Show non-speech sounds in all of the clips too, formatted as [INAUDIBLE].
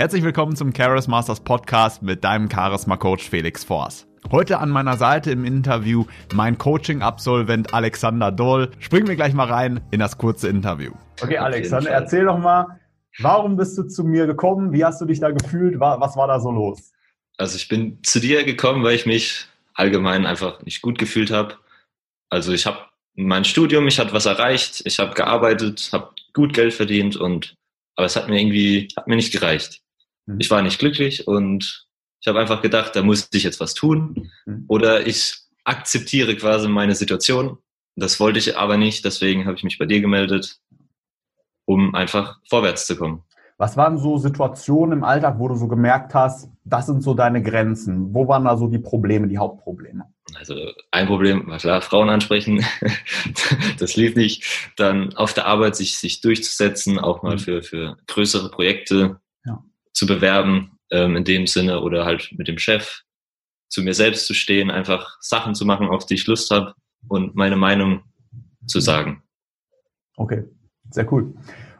Herzlich willkommen zum Charis Masters Podcast mit deinem Charisma Coach Felix Force. Heute an meiner Seite im Interview mein Coaching-Absolvent Alexander Dohl. Springen wir gleich mal rein in das kurze Interview. Okay, Alexander, erzähl doch mal, warum bist du zu mir gekommen? Wie hast du dich da gefühlt? Was war da so los? Also ich bin zu dir gekommen, weil ich mich allgemein einfach nicht gut gefühlt habe. Also ich habe mein Studium, ich hatte was erreicht, ich habe gearbeitet, habe gut Geld verdient und aber es hat mir irgendwie hat mir nicht gereicht. Mhm. Ich war nicht glücklich und ich habe einfach gedacht, da muss ich jetzt was tun mhm. oder ich akzeptiere quasi meine Situation. Das wollte ich aber nicht, deswegen habe ich mich bei dir gemeldet, um einfach vorwärts zu kommen. Was waren so Situationen im Alltag, wo du so gemerkt hast, das sind so deine Grenzen? Wo waren da so die Probleme, die Hauptprobleme? Also ein Problem war klar, Frauen ansprechen. [LAUGHS] das lief nicht. Dann auf der Arbeit sich, sich durchzusetzen, auch mal mhm. für, für größere Projekte. Zu bewerben, ähm, in dem Sinne, oder halt mit dem Chef zu mir selbst zu stehen, einfach Sachen zu machen, auf die ich Lust habe und meine Meinung zu mhm. sagen. Okay, sehr cool.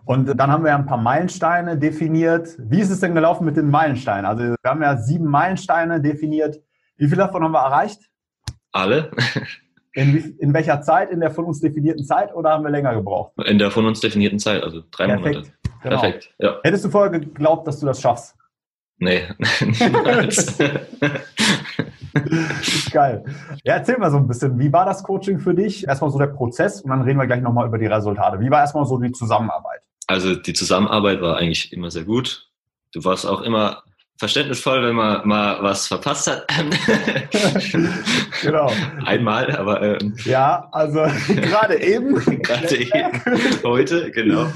Und dann haben wir ein paar Meilensteine definiert. Wie ist es denn gelaufen mit den Meilensteinen? Also wir haben ja sieben Meilensteine definiert. Wie viele davon haben wir erreicht? Alle. In, in welcher Zeit? In der von uns definierten Zeit oder haben wir länger gebraucht? In der von uns definierten Zeit, also drei Perfekt. Monate. Genau. Perfekt. Ja. Hättest du vorher geglaubt, dass du das schaffst? Nee. [LAUGHS] Geil. Ja, erzähl mal so ein bisschen, wie war das Coaching für dich? Erstmal so der Prozess und dann reden wir gleich nochmal über die Resultate. Wie war erstmal so die Zusammenarbeit? Also die Zusammenarbeit war eigentlich immer sehr gut. Du warst auch immer verständnisvoll, wenn man mal was verpasst hat. [LAUGHS] genau. Einmal, aber ähm, ja, also [LAUGHS] gerade eben. gerade eben. Heute, genau.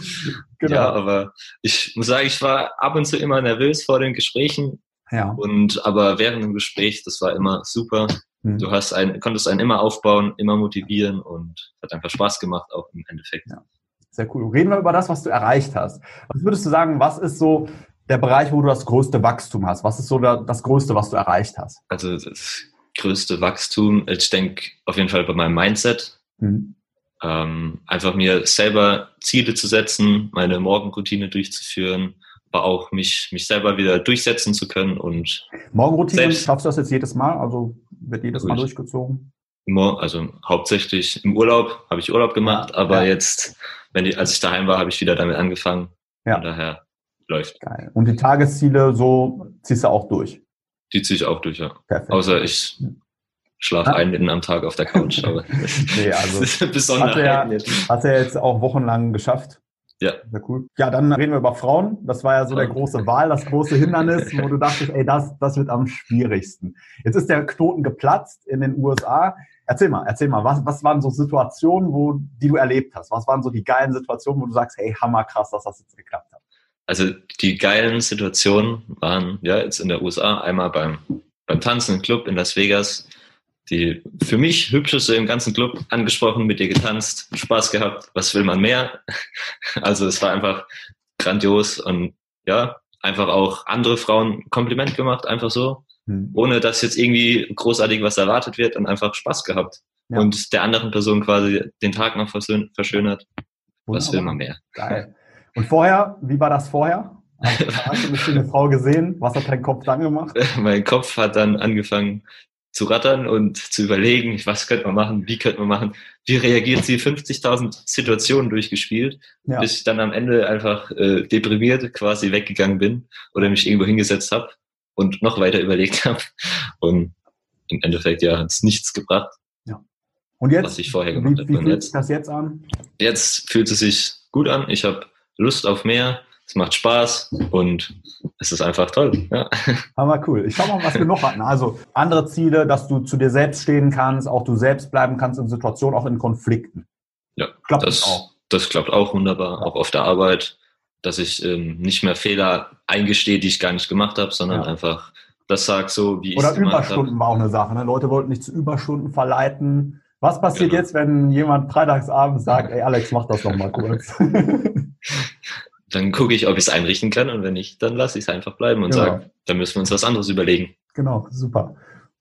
genau. Ja, aber ich muss sagen, ich war ab und zu immer nervös vor den Gesprächen. Ja. Und aber während dem Gespräch, das war immer super. Mhm. Du hast ein, konntest einen immer aufbauen, immer motivieren und hat einfach Spaß gemacht, auch im Endeffekt. Ja. Sehr cool. Reden wir über das, was du erreicht hast. Was würdest du sagen, was ist so der Bereich, wo du das größte Wachstum hast? Was ist so das Größte, was du erreicht hast? Also das größte Wachstum, ich denke auf jeden Fall bei meinem Mindset. Mhm. Ähm, einfach mir selber Ziele zu setzen, meine Morgenroutine durchzuführen, aber auch mich, mich selber wieder durchsetzen zu können und Morgenroutine, selbst, schaffst du das jetzt jedes Mal? Also wird jedes Mal durchgezogen? Also hauptsächlich im Urlaub habe ich Urlaub gemacht, ja, aber ja. jetzt wenn die, als ich daheim war, habe ich wieder damit angefangen. Ja. Von daher läuft. Geil. Und die Tagesziele, so ziehst du auch durch? Die ziehe ich auch durch, ja. Perfekt. Außer ich schlafe ja. einen mitten am Tag auf der Couch. Aber [LAUGHS] nee, [LAUGHS] also das ist besonders. Hast du ja, hast ja jetzt auch wochenlang geschafft. Ja. Sehr cool. Ja, dann reden wir über Frauen. Das war ja so der große Wahl, das große Hindernis, wo du dachtest, ey, das, das wird am schwierigsten. Jetzt ist der Knoten geplatzt in den USA. Erzähl mal, erzähl mal, was, was waren so Situationen, wo, die du erlebt hast? Was waren so die geilen Situationen, wo du sagst, hey, hammer krass, dass das jetzt geklappt hat? Also die geilen Situationen waren ja jetzt in der USA einmal beim, beim Tanzen im Club in Las Vegas. Die für mich hübscheste im ganzen Club angesprochen, mit dir getanzt, Spaß gehabt, was will man mehr? [LAUGHS] Also es war einfach grandios und ja, einfach auch andere Frauen Kompliment gemacht, einfach so hm. ohne dass jetzt irgendwie großartig was erwartet wird und einfach Spaß gehabt. Ja. Und der anderen Person quasi den Tag noch verschönert. Was will man mehr? Geil. Und vorher, wie war das vorher? Hast du eine schöne Frau gesehen? Was hat dein Kopf dann gemacht? [LAUGHS] mein Kopf hat dann angefangen zu rattern und zu überlegen, was könnte man machen, wie könnte man machen, wie reagiert sie, 50.000 Situationen durchgespielt, ja. bis ich dann am Ende einfach äh, deprimiert quasi weggegangen bin oder mich irgendwo hingesetzt habe und noch weiter überlegt habe. Und im Endeffekt ja hat es nichts gebracht. Ja. Und jetzt? Was ich vorher gemacht habe. Wie fühlt sich das jetzt an? Jetzt fühlt es sich gut an. Ich habe Lust auf mehr. Es macht Spaß und es ist einfach toll. Ja. [LAUGHS] Aber cool. Ich schau mal, was wir noch hatten. Also andere Ziele, dass du zu dir selbst stehen kannst, auch du selbst bleiben kannst in Situationen, auch in Konflikten. Ja, klappt das, das auch. Das klappt auch wunderbar, ja. auch auf der Arbeit dass ich ähm, nicht mehr Fehler eingestehe, die ich gar nicht gemacht habe, sondern ja. einfach das sage so, wie ich es. Oder Überstunden war auch eine Sache. Ne? Leute wollten nicht zu Überstunden verleiten. Was passiert genau. jetzt, wenn jemand freitagsabends sagt, ey Alex, mach das doch mal kurz? [LAUGHS] dann gucke ich, ob ich es einrichten kann und wenn nicht, dann lasse ich es einfach bleiben und genau. sage, dann müssen wir uns was anderes überlegen. Genau, super.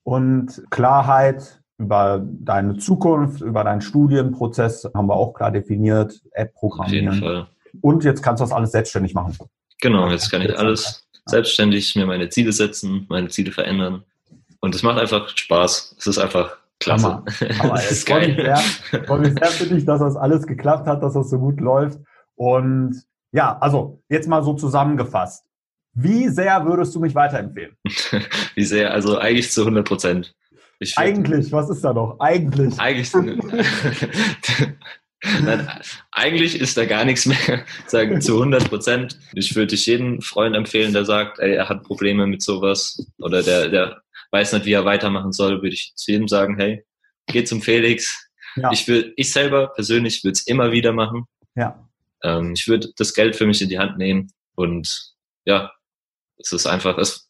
Und Klarheit über deine Zukunft, über deinen Studienprozess haben wir auch klar definiert, App programmieren. Auf jeden Fall. Und jetzt kannst du das alles selbstständig machen. Genau, jetzt kann ich alles selbstständig mir meine Ziele setzen, meine Ziele verändern. Und es macht einfach Spaß. Es ist einfach klasse. Hammer. [LAUGHS] Hammer. Es ist geil. Ich freue mich sehr für dich, dass das alles geklappt hat, dass das so gut läuft. Und ja, also jetzt mal so zusammengefasst. Wie sehr würdest du mich weiterempfehlen? [LAUGHS] Wie sehr? Also eigentlich zu 100 Prozent. Eigentlich, was ist da noch? Eigentlich. Eigentlich. [LAUGHS] Nein, eigentlich ist da gar nichts mehr, [LAUGHS] sagen zu 100 Prozent. Ich würde dich jeden Freund empfehlen, der sagt, ey, er hat Probleme mit sowas oder der, der weiß nicht, wie er weitermachen soll, würde ich zu jedem sagen, hey, geh zum Felix. Ja. Ich will, ich selber persönlich würde es immer wieder machen. Ja. Ähm, ich würde das Geld für mich in die Hand nehmen und ja, es ist einfach, es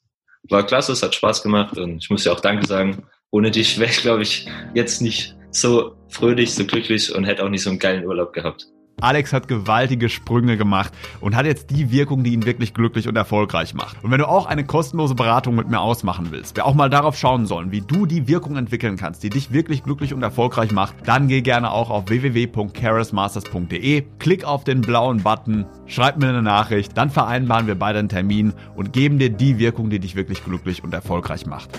war klasse, es hat Spaß gemacht und ich muss dir auch Danke sagen. Ohne dich wäre ich, glaube ich, jetzt nicht so fröhlich, so glücklich und hätte auch nicht so einen geilen Urlaub gehabt. Alex hat gewaltige Sprünge gemacht und hat jetzt die Wirkung, die ihn wirklich glücklich und erfolgreich macht. Und wenn du auch eine kostenlose Beratung mit mir ausmachen willst, wir auch mal darauf schauen sollen, wie du die Wirkung entwickeln kannst, die dich wirklich glücklich und erfolgreich macht, dann geh gerne auch auf www.charismasters.de, klick auf den blauen Button, schreib mir eine Nachricht, dann vereinbaren wir beide einen Termin und geben dir die Wirkung, die dich wirklich glücklich und erfolgreich macht.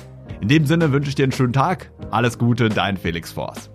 In dem Sinne wünsche ich dir einen schönen Tag, alles Gute, dein Felix Force.